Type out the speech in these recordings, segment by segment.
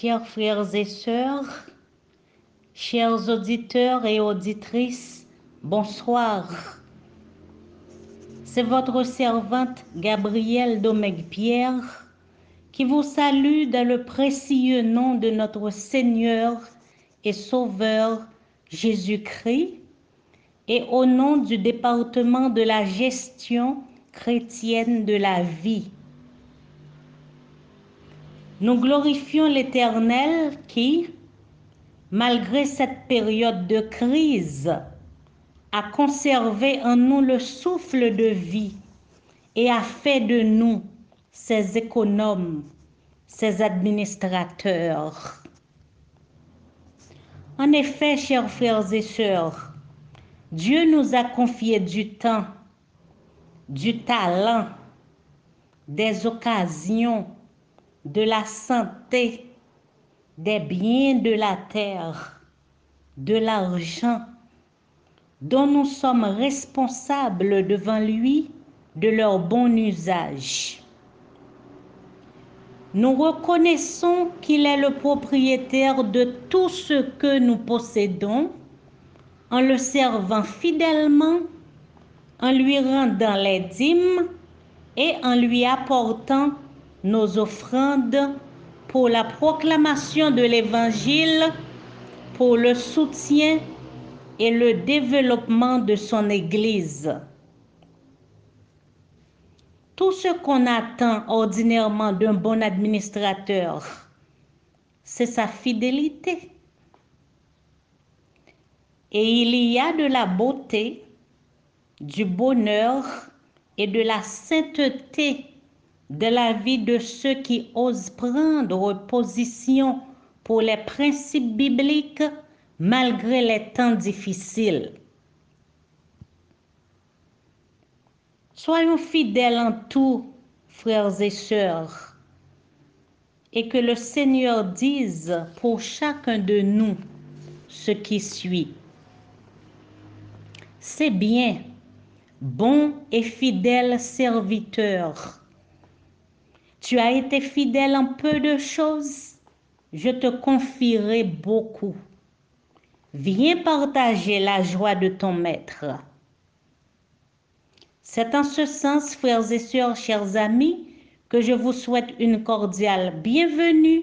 Chers frères et sœurs, chers auditeurs et auditrices, bonsoir. C'est votre servante Gabrielle Domecq-Pierre qui vous salue dans le précieux nom de notre Seigneur et Sauveur Jésus-Christ et au nom du département de la gestion chrétienne de la vie. Nous glorifions l'Éternel qui, malgré cette période de crise, a conservé en nous le souffle de vie et a fait de nous ses économes, ses administrateurs. En effet, chers frères et sœurs, Dieu nous a confié du temps, du talent, des occasions, de la santé, des biens de la terre, de l'argent, dont nous sommes responsables devant lui de leur bon usage. Nous reconnaissons qu'il est le propriétaire de tout ce que nous possédons en le servant fidèlement, en lui rendant les dîmes et en lui apportant nos offrandes pour la proclamation de l'Évangile, pour le soutien et le développement de son Église. Tout ce qu'on attend ordinairement d'un bon administrateur, c'est sa fidélité. Et il y a de la beauté, du bonheur et de la sainteté de la vie de ceux qui osent prendre position pour les principes bibliques malgré les temps difficiles. Soyons fidèles en tout, frères et sœurs, et que le Seigneur dise pour chacun de nous ce qui suit. C'est bien, bon et fidèle serviteur tu as été fidèle en peu de choses, je te confierai beaucoup. Viens partager la joie de ton maître. C'est en ce sens, frères et sœurs, chers amis, que je vous souhaite une cordiale bienvenue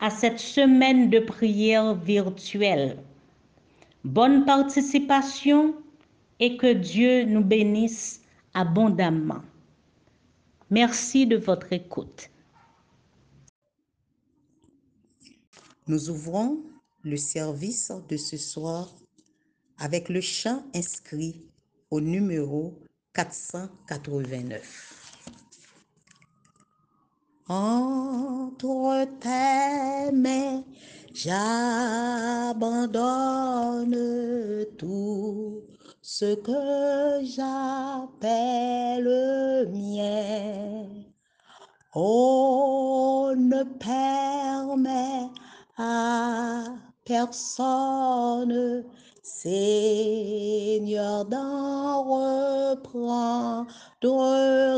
à cette semaine de prière virtuelle. Bonne participation et que Dieu nous bénisse abondamment. Merci de votre écoute. Nous ouvrons le service de ce soir avec le chant inscrit au numéro 489. Entre tes mains, j'abandonne tout ce que j'appelle mien. On ne permet à personne, Seigneur, d'en reprendre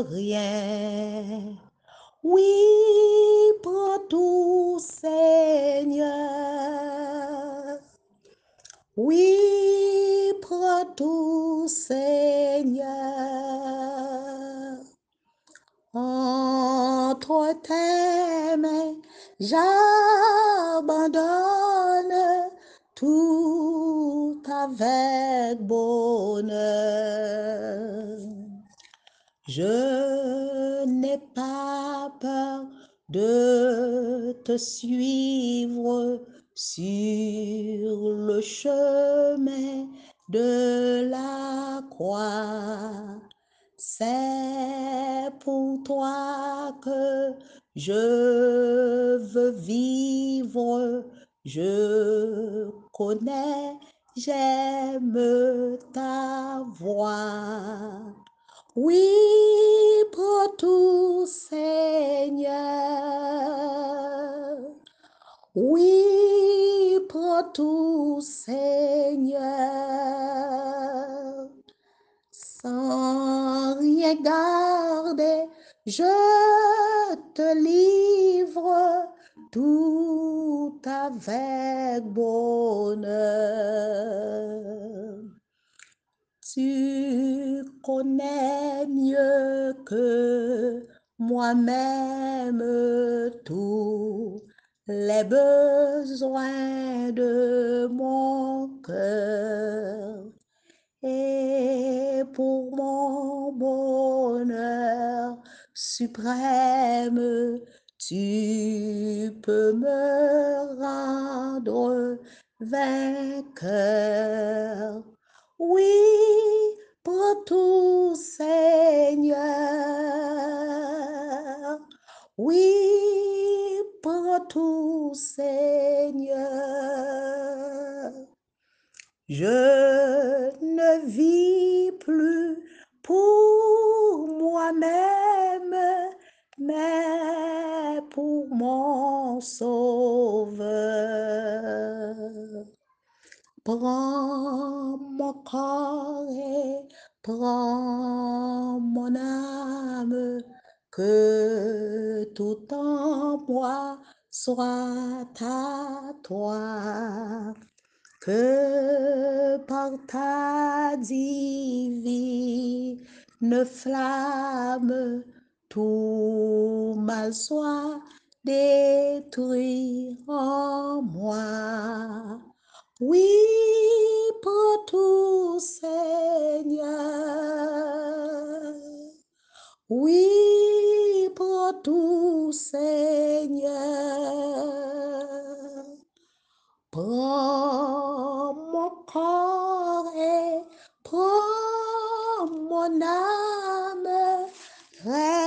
rien. Oui, prends tout, Seigneur. Oui, prends tout, Seigneur. Mains, j'abandonne tout avec bonheur. Je n'ai pas peur de te suivre sur le chemin de la croix. C'est pour toi que je veux vivre, je connais, j'aime ta voix. Oui, pour tout Seigneur. Oui, pour tout Seigneur. Sans je te livre tout avec bonheur. Tu connais mieux que moi-même tous les besoins de mon cœur. Et pour suprême, tu peux me rendre vainqueur. Oui, pour tout Seigneur. Oui, pour tout Seigneur. Je ne vis plus pour moi-même, mais pour mon sauveur. Prends mon corps et prends mon âme, que tout en moi soit à toi que par ta divine flamme tout mal soit détruit en moi. Oui, pour tout Seigneur. Oui, pour tout Seigneur. Prends mon corps et prends mon âme, règne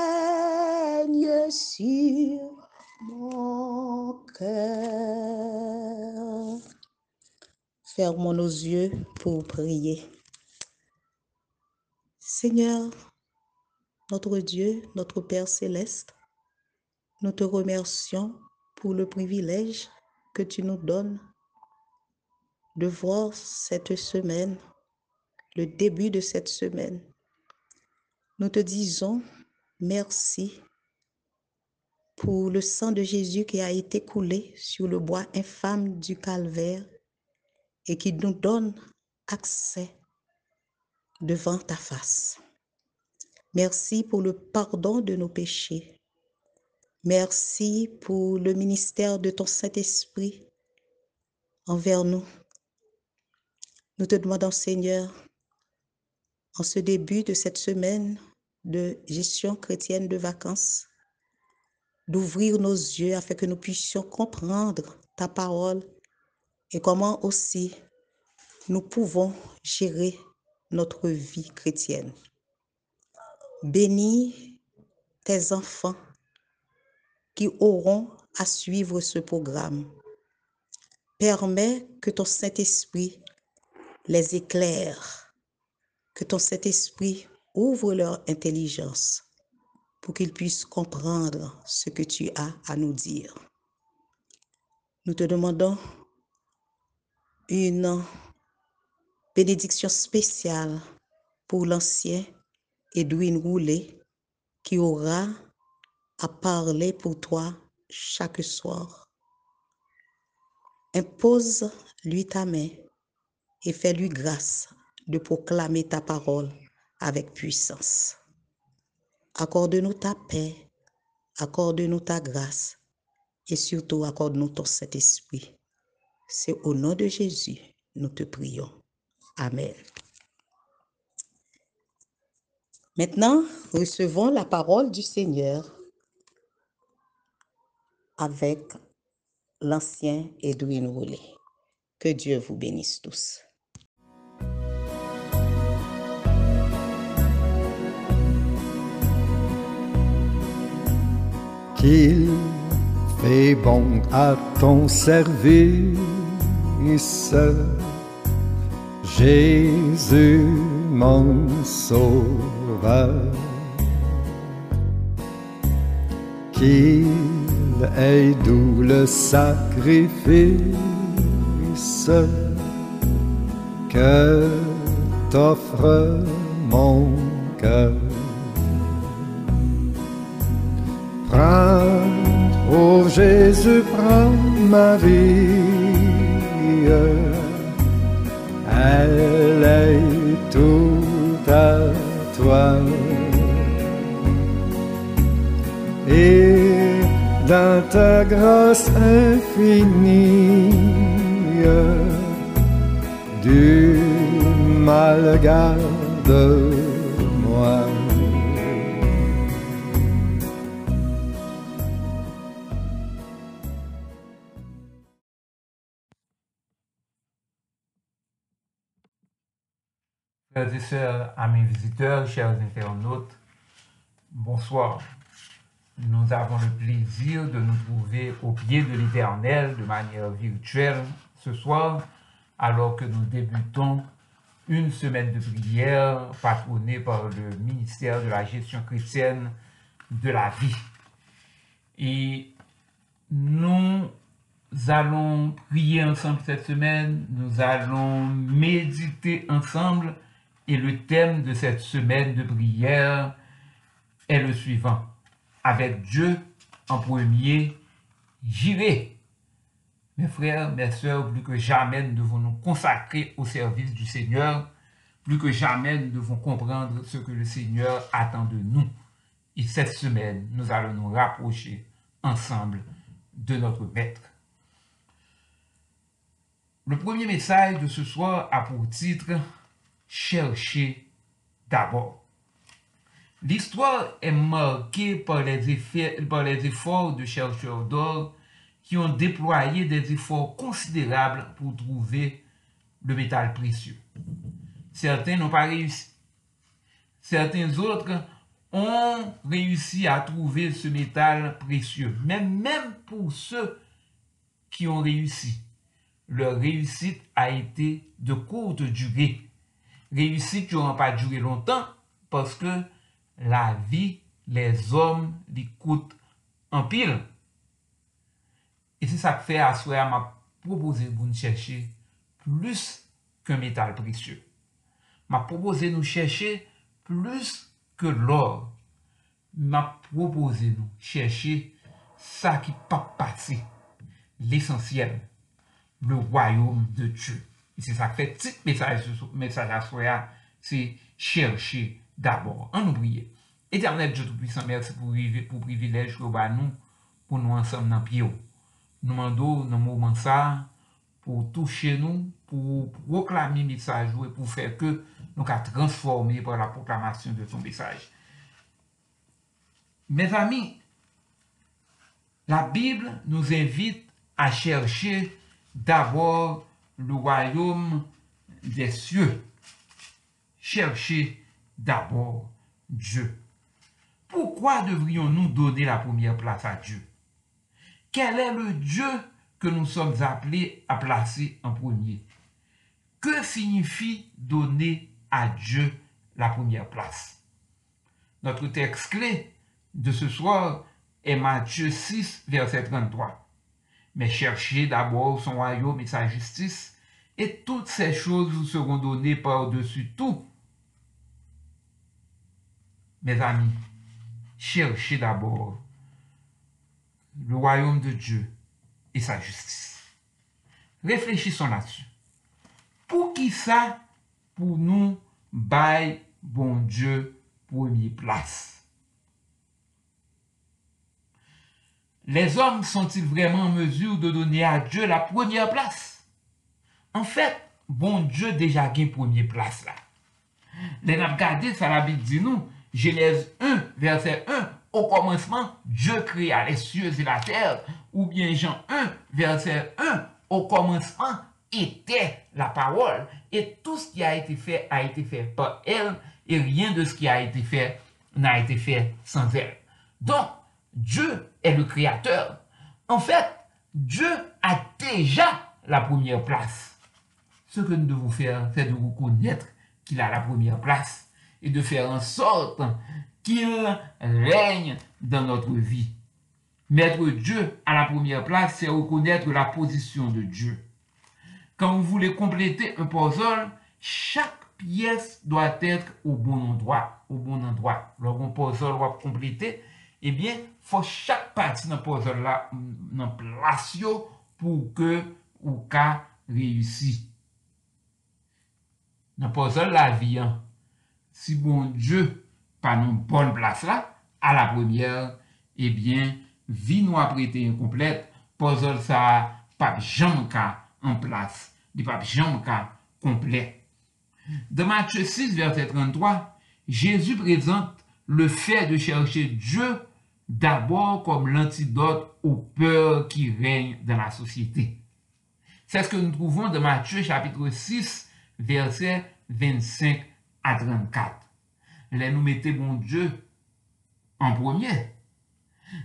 mon cœur. Fermons nos yeux pour prier. Seigneur, notre Dieu, notre Père céleste, nous te remercions pour le privilège que tu nous donnes de voir cette semaine, le début de cette semaine. Nous te disons merci pour le sang de Jésus qui a été coulé sur le bois infâme du calvaire et qui nous donne accès devant ta face. Merci pour le pardon de nos péchés. Merci pour le ministère de ton Saint-Esprit envers nous. Nous te demandons, Seigneur, en ce début de cette semaine de gestion chrétienne de vacances, d'ouvrir nos yeux afin que nous puissions comprendre ta parole et comment aussi nous pouvons gérer notre vie chrétienne. Bénis tes enfants qui auront à suivre ce programme. Permets que ton Saint-Esprit les éclaire, que ton Saint-Esprit ouvre leur intelligence pour qu'ils puissent comprendre ce que tu as à nous dire. Nous te demandons une bénédiction spéciale pour l'ancien Edwin Roulet qui aura à parler pour toi chaque soir. Impose-lui ta main et fais-lui grâce de proclamer ta parole avec puissance. Accorde-nous ta paix, accorde-nous ta grâce et surtout accorde-nous ton Saint-Esprit. C'est au nom de Jésus, nous te prions. Amen. Maintenant, recevons la parole du Seigneur avec l'ancien Edwin Roulet. Que Dieu vous bénisse tous. Qu'il fait bon à ton service, Jésus mon sauveur. Qu'il est doux le sacrifice que t'offre mon cœur. Oh Jésus, prends ma vie. Elle est tout à toi. Et dans ta grâce infinie, du mal garde-moi. Frères et sœurs, amis visiteurs, chers internautes, bonsoir. Nous avons le plaisir de nous trouver au pied de l'Éternel de manière virtuelle ce soir, alors que nous débutons une semaine de prière patronnée par le ministère de la gestion chrétienne de la vie. Et nous allons prier ensemble cette semaine, nous allons méditer ensemble et le thème de cette semaine de prière est le suivant. Avec Dieu en premier, j'irai. Mes frères, mes sœurs, plus que jamais, nous devons nous consacrer au service du Seigneur. Plus que jamais, nous devons comprendre ce que le Seigneur attend de nous. Et cette semaine, nous allons nous rapprocher ensemble de notre Maître. Le premier message de ce soir a pour titre chercher d'abord. L'histoire est marquée par les, effets, par les efforts de chercheurs d'or qui ont déployé des efforts considérables pour trouver le métal précieux. Certains n'ont pas réussi. Certains autres ont réussi à trouver ce métal précieux. Mais même pour ceux qui ont réussi, leur réussite a été de courte durée Reyusit yo an pa djure lontan, paske la vi, les om, li koute an pil. E se sa kfe aswe a ma propose pou nou chèche plus ke metal presye. Ma propose nou chèche plus ke lor. Ma propose nou chèche sa ki pa pati. L'esensyel, le royoum de Dieu. Et c'est ça que fait petit message, message à soi, c'est chercher d'abord. En oublier. Éternel Dieu Tout-Puissant, pour privilège que nous, pour nous ensemble dans le pied. Nous demandons dans le moment ça, pour toucher nous, pour proclamer le message et pour faire que nous soyons transformés par la proclamation de ton message. Mes amis, la Bible nous invite à chercher d'abord le royaume des cieux. Cherchez d'abord Dieu. Pourquoi devrions-nous donner la première place à Dieu? Quel est le Dieu que nous sommes appelés à placer en premier? Que signifie donner à Dieu la première place? Notre texte clé de ce soir est Matthieu 6, verset 33 mais cherchez d'abord son royaume et sa justice, et toutes ces choses vous seront données par-dessus tout. Mes amis, cherchez d'abord le royaume de Dieu et sa justice. Réfléchissons là-dessus. Pour qui ça, pour nous, bail bon Dieu, première place? Les hommes sont-ils vraiment en mesure de donner à Dieu la première place? En fait, bon Dieu déjà gagne première place là. Les n'a ça la Bible dit nous, Genèse 1, verset 1, au commencement, Dieu créa les cieux et la terre, ou bien Jean 1, verset 1, au commencement était la parole, et tout ce qui a été fait a été fait par elle, et rien de ce qui a été fait n'a été fait sans elle. Donc, Dieu est le créateur. En fait, Dieu a déjà la première place. Ce que nous devons faire, c'est de reconnaître qu'il a la première place et de faire en sorte qu'il règne dans notre vie. Mettre Dieu à la première place, c'est reconnaître la position de Dieu. Quand vous voulez compléter un puzzle, chaque pièce doit être au bon endroit. Au bon endroit. Lorsqu'un puzzle va compléter, Eh ebyen, fò chak pati nan pozor la nan plasyo pou ke ou ka reyusi. Nan pozor la vi an, si bon Diyo pa nan bon plas la, eh a la premièr, ebyen, vi nou aprete yon komplet, pozol sa pap jam ka an plas, di pap jam ka komplet. De Matthieu 6, verset 33, Jésus prezante le fè de chèrche Dieu d'abord kom l'antidote ou peur ki règne dan la sosyete. C'est ce que nous trouvons de Matthieu chapitre 6, verset 25 à 34. Lè nou mette bon Dieu en premier.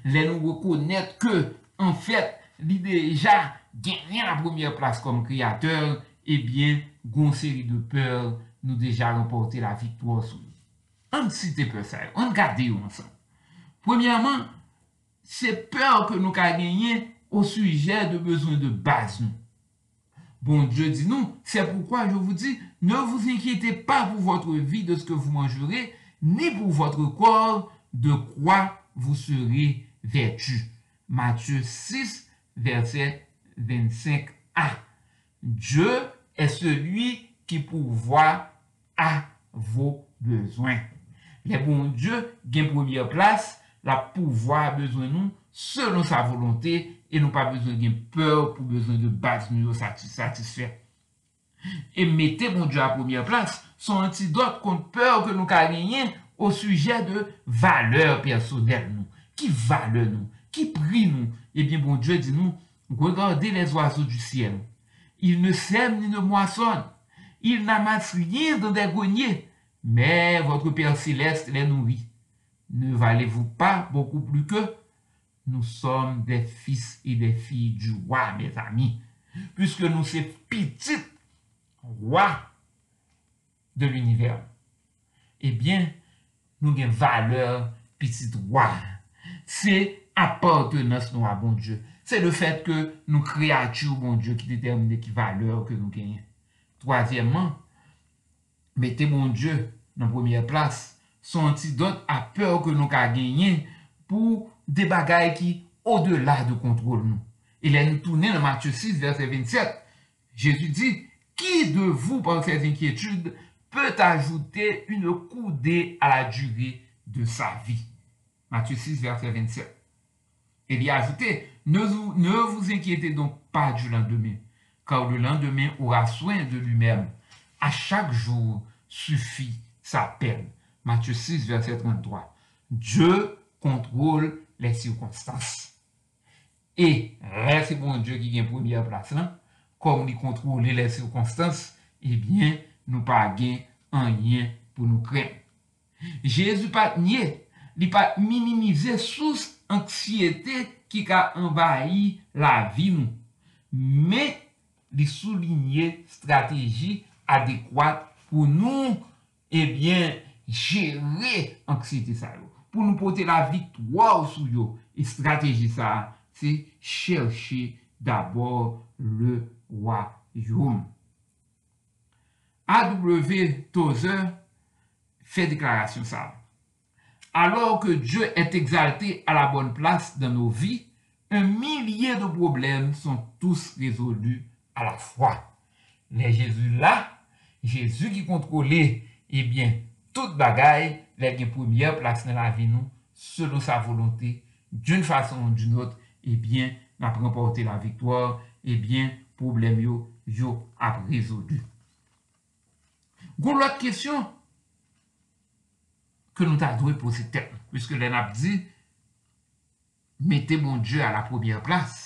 Lè nou reconnaître que, en fait, li deja genyen la première place kom kreateur, et bien, goun série de peur nou deja remporté la victoire sou. An cité peu sè, an gade ou ansan. Premièrement, se peur ke nou ka genyen au sujet de besoin de base. Bon, je dis nou, c'est pourquoi je vous dis, ne vous inquiétez pas pour votre vie de ce que vous mangerez, ni pour votre corps de quoi vous serez vêtu. Matthieu 6, verset 25a. Dieu est celui qui pourvoit à vos besoins. Le bon Dieu gen première place, la pourvoit à besoin nou, selon sa volonté, et nou pa besoin gen peur pou besoin de base nou satisfait. Et mettez bon Dieu à première place, son antidote contre peur que nou ka genyen au sujet de valeur personnelle. Ki valeur nou? Ki pri nou? Et bien bon Dieu dit nou, regardez les oiseaux du ciel. Il ne sème ni ne moissonne. Il n'amasse rien dans des greniers. Mais votre Père Céleste les nourrit. Ne valez-vous pas beaucoup plus que nous sommes des fils et des filles du roi, mes amis. Puisque nous sommes petits rois de l'univers. Eh bien, nous avons valeur petit roi. C'est appartenance nous à bon Dieu. C'est le fait que nous créatures bon Dieu qui détermine qui valeur que nous gagnons. Troisièmement, mettez bon Dieu dans première place. Son antidote a peur que nous gagnions pour des bagailles qui au-delà de contrôle nous. Il est tourné dans Matthieu 6, verset 27. Jésus dit, qui de vous, par ses inquiétudes, peut ajouter une coudée à la durée de sa vie? Matthieu 6, verset 27. Il y a ajouté, ne vous, ne vous inquiétez donc pas du lendemain, car le lendemain aura soin de lui-même. À chaque jour suffit sa peine. Matthieu 6, verset 33. Dieu contrôle les circonstances. E, re se bon Diyo ki gen premye plas lan, kom li kontrole le sirkonstans, ebyen eh nou pa gen an yen pou nou kren. Jezu pat nye, li pat minimize sous anksyete ki ka envayi la vi nou. Me, li souline strategi adekwat pou nou, ebyen, eh gérer anxiété ça. Pour nous porter la victoire sur yo. Et stratégie ça, c'est chercher d'abord le royaume. A.W. Tozer fait déclaration ça. Alors que Dieu est exalté à la bonne place dans nos vies, un millier de problèmes sont tous résolus à la fois. Mais Jésus là, Jésus qui contrôlait, eh bien, tout bagay lè gen premier plas nan la vi nou, selon sa volonté, d'une fason ou d'une autre, ebyen, eh nan premporte la viktor, ebyen, eh problem yo, yo ap rezodu. Goun lot kesyon, ke nou ta dwe pose tel, pwiske lè nap di, mette mon dieu a la premier plas.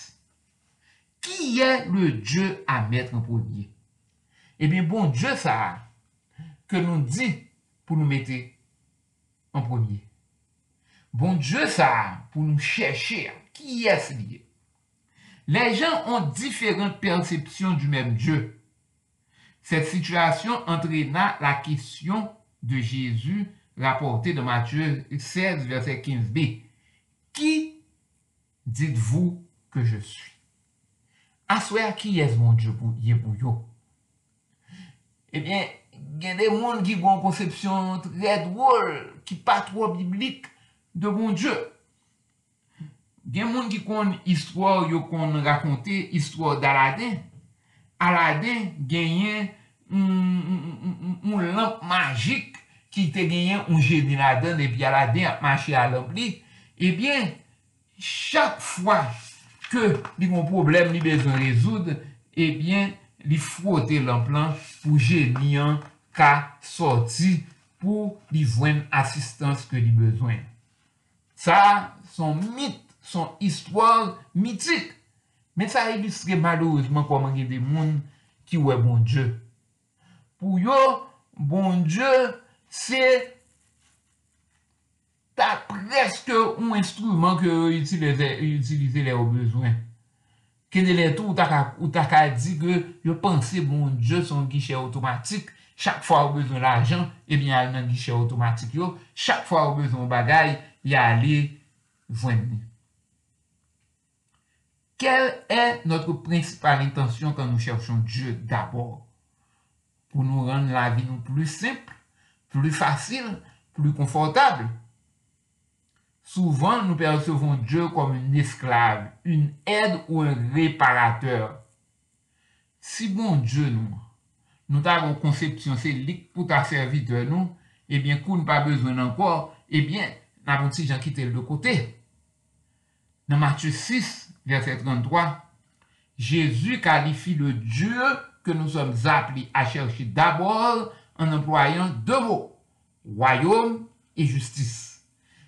Ki yè le dieu a mette en premier? Ebyen, eh bon dieu sa, ke nou di, pour nous mettre en premier. Bon Dieu, ça, pour nous chercher qui est-ce lié. Les gens ont différentes perceptions du même Dieu. Cette situation entraîna la question de Jésus rapportée de Matthieu 16, verset 15b. Qui dites-vous que je suis? À qui est mon Dieu pour vous? Eh bien, gen de moun ki gwen konsepsyon tre drôl, ki pa tro biblik de bon Diyo. Gen moun ki kon istwa yo kon rakonte, istwa d'Aladin, Aladin genyen un lamp magik ki te genyen un jedi laden epi Aladin ap manche a lamp eh li, ebyen, chak fwa ke li kon problem li bezon rezoud, ebyen, eh li fwote lan plan pou jenyan ka sorti pou li vwen asistans ke li bezwen. Sa son mit, son istwar mitik, men sa ilustre malouzman koman gen de moun ki wè bon Dje. Pou yo, bon Dje, se ta preske ou instrument ke yo utilize le ou bezwen. Kede le tou ou ta ka di ke yo panse bon Dje son gichè otomatik, chak fwa ou bezon l'ajan, ebyen eh al nan gichè otomatik yo, chak fwa ou bezon bagay, ya li vwen ni. Kel e notre prinsipal intensyon kan nou chèvchon Diyo d'abord? Pou nou rende la vi nou plus simple, plus facile, plus konfortable. Souvent, nous percevons Dieu comme un esclave, une aide ou un réparateur. Si bon Dieu nous, nous avons conception c'est lik pour ta serviteur nous, eh bien, qu'on n'a pas besoin encore, eh bien, nous avons petit gens quitté de côté? Dans Matthieu 6, verset 33, Jésus qualifie le Dieu que nous sommes appelés à chercher d'abord en employant deux mots, royaume et justice.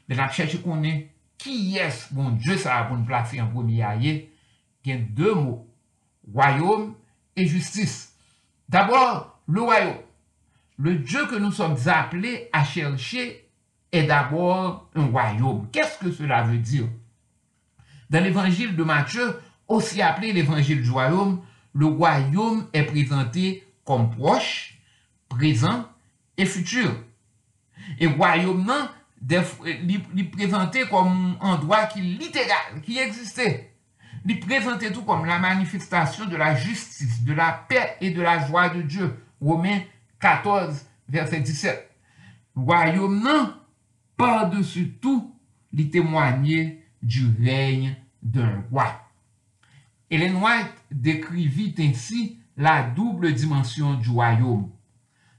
La cherche qu'on est, qui est bon Dieu, ça va pour nous placer en premier aïe, il y a deux mots, royaume et justice. D'abord, le royaume. Le Dieu que nous sommes appelés à chercher est d'abord un royaume. Qu'est-ce que cela veut dire? Dans l'évangile de Matthieu, aussi appelé l'évangile du royaume, le royaume est présenté comme proche, présent et futur. Et royaume, non, est présenté comme un endroit qui littéral, qui existait. Il est présenté tout comme la manifestation de la justice, de la paix et de la joie de Dieu. Romains 14, verset 17. Royaume, par-dessus tout, il témoignait du règne d'un roi. Ellen White décrivit ainsi la double dimension du royaume.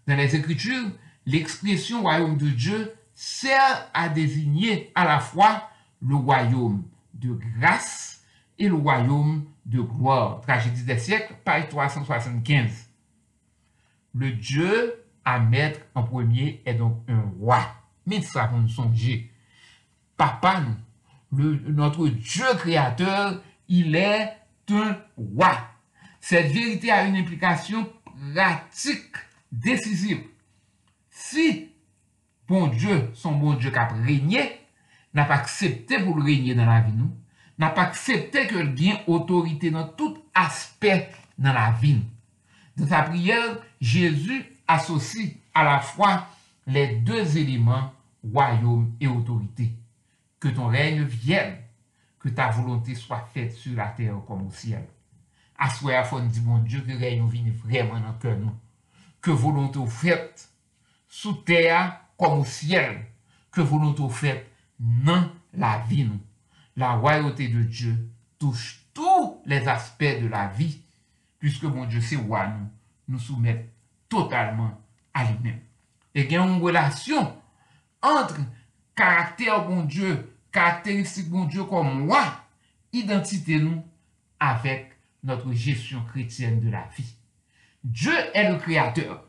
Dans les Écritures, l'expression royaume de Dieu sert à désigner à la fois le royaume de grâce et le royaume de gloire. Tragédie des siècles, page 375. Le Dieu à mettre en premier est donc un roi. Mais ça, vous nous songez. Papa, notre Dieu créateur, il est un roi. Cette vérité a une implication pratique, décisive. Si bon Dieu, son bon Dieu qui a régné, n'a pas accepté pour le régner dans la vie, n'a pas accepté que bien autorité dans tout aspect dans la vie. Dans sa prière, Jésus associe à la fois les deux éléments, royaume et autorité que ton règne vienne, que ta volonté soit faite sur la terre comme au ciel. Assoyez à dit mon Dieu que règne vienne vraiment dans le cœur nous. Que volonté faite sous terre comme au ciel. Que volonté faite dans la vie nous. La royauté de Dieu touche tous les aspects de la vie, puisque mon Dieu c'est roi nous, nous soumettre totalement à lui-même. Et il y a une relation entre caractère bon Dieu, caractéristique bon Dieu comme moi, identité nous avec notre gestion chrétienne de la vie. Dieu est le créateur.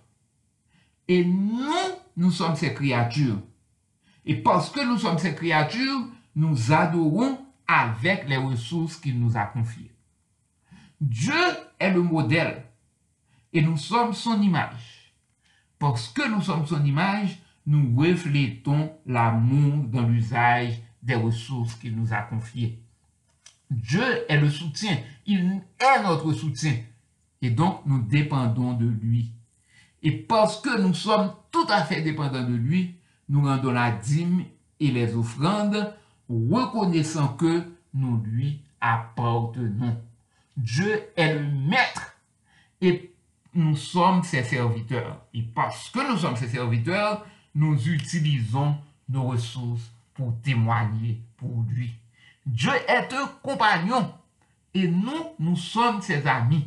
Et nous, nous sommes ses créatures. Et parce que nous sommes ses créatures, nous adorons avec les ressources qu'il nous a confiées. Dieu est le modèle et nous sommes son image. Parce que nous sommes son image, nous reflétons l'amour dans l'usage des ressources qu'il nous a confiées. Dieu est le soutien, il est notre soutien. Et donc, nous dépendons de lui. Et parce que nous sommes tout à fait dépendants de lui, nous rendons la dîme et les offrandes, reconnaissant que nous lui appartenons. Dieu est le maître et nous sommes ses serviteurs. Et parce que nous sommes ses serviteurs, nous utilisons nos ressources pour témoigner pour lui. Dieu est un compagnon et nous, nous sommes ses amis.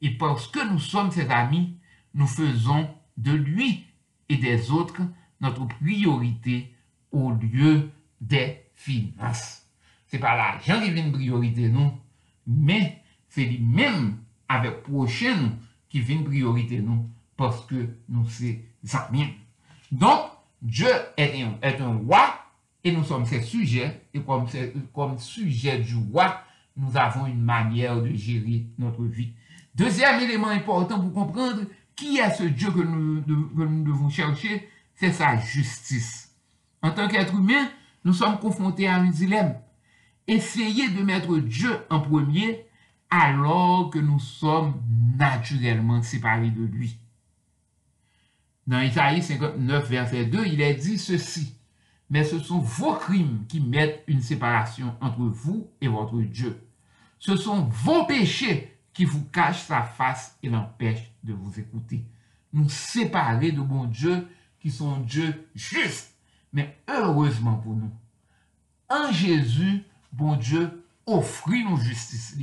Et parce que nous sommes ses amis, nous faisons de lui des autres notre priorité au lieu des finances. C'est pas l'argent qui vient priorité nous, mais c'est lui-même avec prochain nous qui vient priorité nous parce que nous ses amis. Donc, Dieu est un, est un roi et nous sommes ses sujets. Et comme, comme sujet du roi, nous avons une manière de gérer notre vie. Deuxième élément important pour comprendre qui est ce Dieu que nous, devons chercher, c'est sa justice. En tant qu'être humain, nous sommes confrontés à un dilemme. Essayer de mettre Dieu en premier alors que nous sommes naturellement séparés de lui. Dans Isaïe 59, verset 2, il est dit ceci. Mais ce sont vos crimes qui mettent une séparation entre vous et votre Dieu. Ce sont vos péchés qui vous cachent sa face et l'empêchent de vous écouter. Nous séparer de bon Dieu qui sont Dieu juste. Mais heureusement pour nous, en Jésus, bon Dieu offrit nos justice.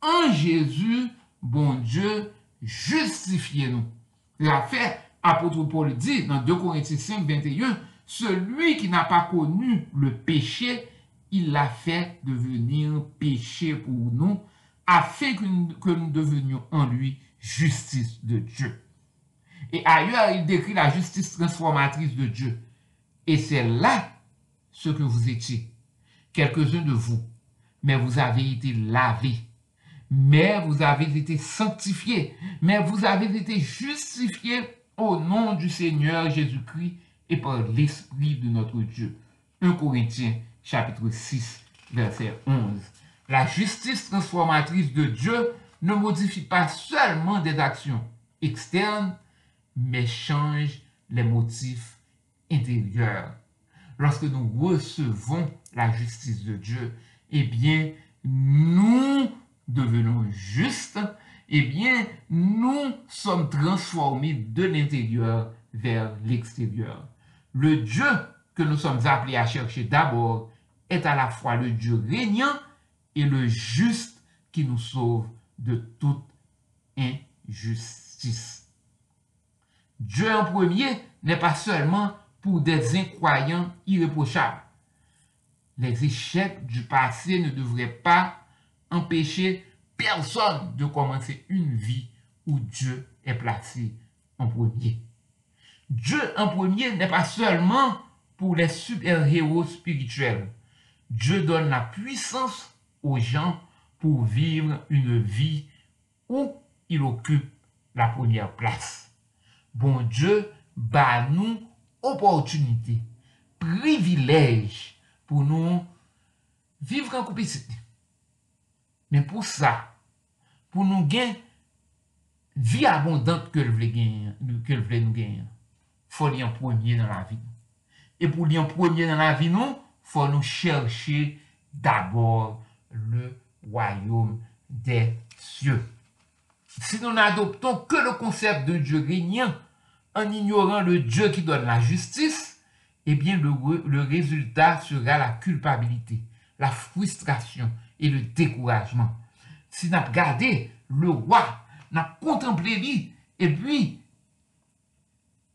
En Jésus, bon Dieu justifiait nous. La fait, apôtre Paul dit dans 2 Corinthiens 5, 21, celui qui n'a pas connu le péché, il l'a fait devenir péché pour nous, afin que nous devenions en lui justice de Dieu. Et ailleurs, il décrit la justice transformatrice de Dieu. Et c'est là ce que vous étiez, quelques-uns de vous. Mais vous avez été lavés. Mais vous avez été sanctifiés. Mais vous avez été justifiés au nom du Seigneur Jésus-Christ et par l'Esprit de notre Dieu. 1 Corinthiens chapitre 6 verset 11. La justice transformatrice de Dieu ne modifie pas seulement des actions externes, mais change les motifs intérieurs. Lorsque nous recevons la justice de Dieu, eh bien, nous devenons justes, eh bien, nous sommes transformés de l'intérieur vers l'extérieur. Le Dieu que nous sommes appelés à chercher d'abord est à la fois le Dieu régnant et le juste qui nous sauve de toute injustice. Dieu en premier n'est pas seulement pour des incroyants irréprochables. Les échecs du passé ne devraient pas empêcher personne de commencer une vie où Dieu est placé en premier. Dieu en premier n'est pas seulement pour les super-héros spirituels. Dieu donne la puissance aux gens pour vivre une vie où il occupe la première place. Bon Dieu, bat nous opportunité, privilège pour nous vivre en complicité. Mais pour ça, pour nous gagner vie abondante que le voulait nous gagner, faut lire en premier dans la vie. Et pour lire en premier dans la vie, nous, faut nous chercher d'abord le royaume des cieux. Si nous n'adoptons que le concept de Dieu régnant en ignorant le Dieu qui donne la justice, eh bien le, le résultat sera la culpabilité, la frustration et le découragement. Si nous gardé le roi, nous contemplé lui, et puis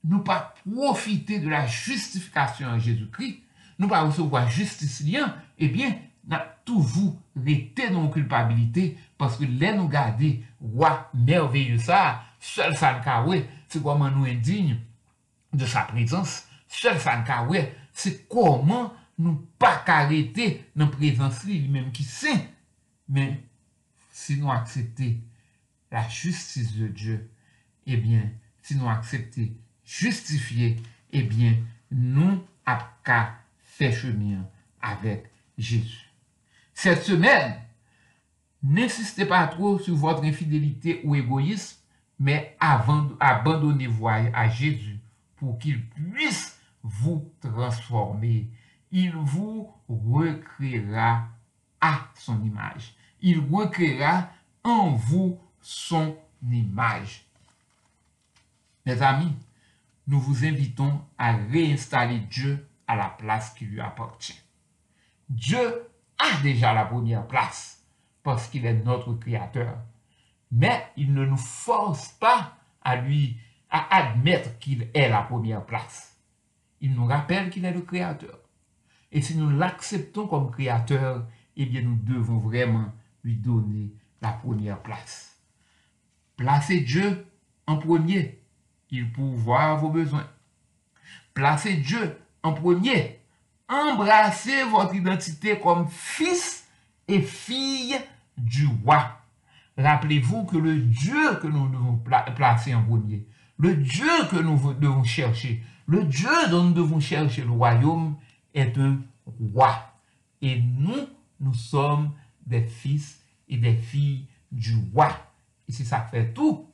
nous pas profiter de la justification en Jésus-Christ, nous pas recevoir justice lien, eh bien, nous toujours été dans culpabilité parce que les nous garder roi merveilleux ça, seul ça c'est comment nous indigne de sa présence, seul ça c'est comment nous pas arrêter dans présence lui-même qui sait. Mais si nous acceptons la justice de Dieu, eh bien, si nous acceptons justifié, eh bien, nous avons faire chemin avec Jésus. Cette semaine, n'insistez pas trop sur votre infidélité ou égoïsme, mais avant, abandonnez voie à Jésus pour qu'il puisse vous transformer. Il vous recréera à son image. Il recréera en vous son image. Mes amis, nous vous invitons à réinstaller Dieu à la place qui lui appartient. Dieu a déjà la première place parce qu'il est notre créateur. Mais il ne nous force pas à lui, à admettre qu'il est la première place. Il nous rappelle qu'il est le créateur. Et si nous l'acceptons comme créateur, eh bien nous devons vraiment lui donner la première place. Placez Dieu en premier, il pourvoit vos besoins. Placez Dieu en premier, embrassez votre identité comme fils et fille du roi. Rappelez-vous que le Dieu que nous devons placer en premier, le Dieu que nous devons chercher, le Dieu dont nous devons chercher le royaume est un roi. Et nous, nous sommes des fils et des filles du roi. Et c'est ça fait tout.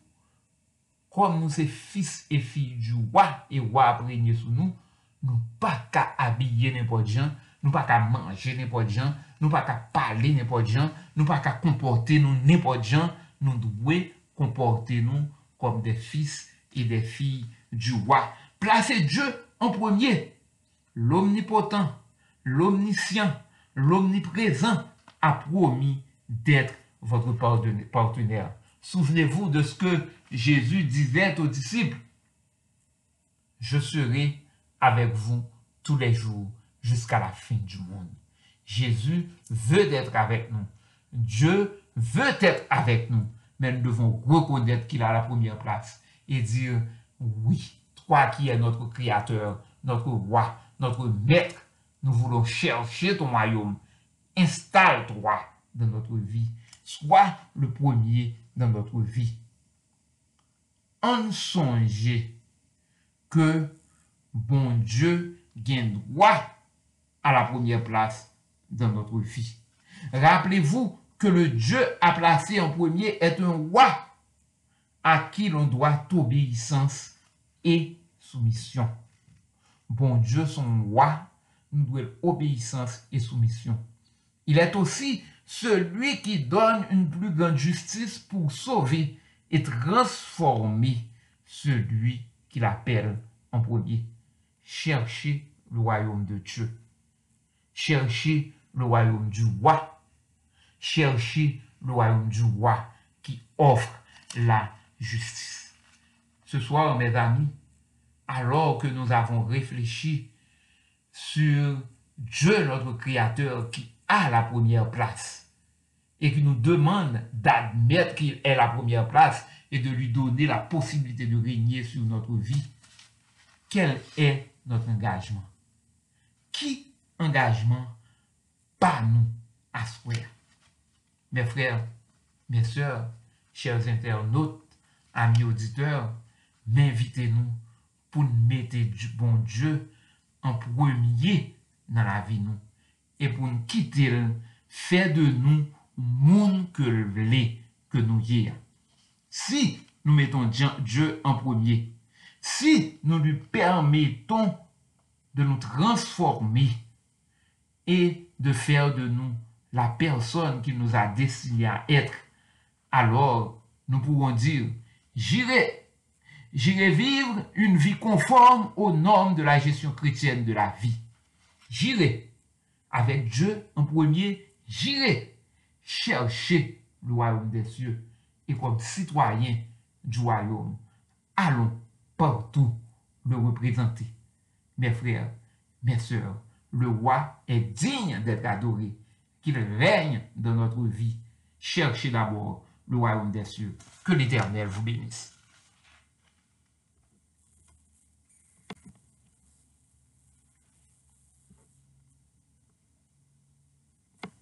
Comme nous sommes fils et filles du roi, et roi a régné sous nous, nous pas qu'à habiller n'importe gens, nous pas qu'à manger n'importe gens, nous pas qu'à parler n'importe gens, nous pas qu'à comporter nous n'importe gens, nous devons comporter nous comme des fils et des filles du roi. Placez Dieu en premier. L'omnipotent, l'omniscient, l'omniprésent a promis d'être votre partenaire. Souvenez-vous de ce que Jésus disait aux disciples. Je serai avec vous tous les jours jusqu'à la fin du monde. Jésus veut être avec nous. Dieu veut être avec nous. Mais nous devons reconnaître qu'il a la première place et dire, oui, toi qui es notre Créateur, notre Roi, notre Maître, nous voulons chercher ton royaume. Installe-toi dans notre vie. Sois le premier dans notre vie. En songe que bon Dieu gagne droit à la première place dans notre vie. Rappelez-vous que le Dieu a placé en premier est un roi à qui l'on doit obéissance et soumission. Bon Dieu, son roi, nous doit obéissance et soumission. Il est aussi celui qui donne une plus grande justice pour sauver et transformer celui qu'il appelle en premier. Cherchez le royaume de Dieu. Cherchez le royaume du roi. Cherchez le royaume du roi qui offre la justice. Ce soir, mes amis, alors que nous avons réfléchi sur Dieu, notre Créateur, qui a la première place et qui nous demande d'admettre qu'il est la première place et de lui donner la possibilité de régner sur notre vie, quel est notre engagement? Qui engagement pas nous à souhait? Mes frères, mes sœurs, chers internautes, amis auditeurs, m'invitez-nous pour mettre du bon Dieu en premier dans la vie nous et pour nous quitter faire de nous monde que le que nous y Si nous mettons Dieu en premier, si nous lui permettons de nous transformer et de faire de nous la personne qui nous a destiné à être, alors nous pouvons dire, j'irai, j'irai vivre une vie conforme aux normes de la gestion chrétienne de la vie. J'irai avec Dieu en premier, j'irai chercher le royaume des cieux et comme citoyen du royaume, allons partout le représenter. Mes frères, mes sœurs, le roi est digne d'être adoré, qu'il règne dans notre vie. Cherchez d'abord le royaume des cieux. Que l'Éternel vous bénisse.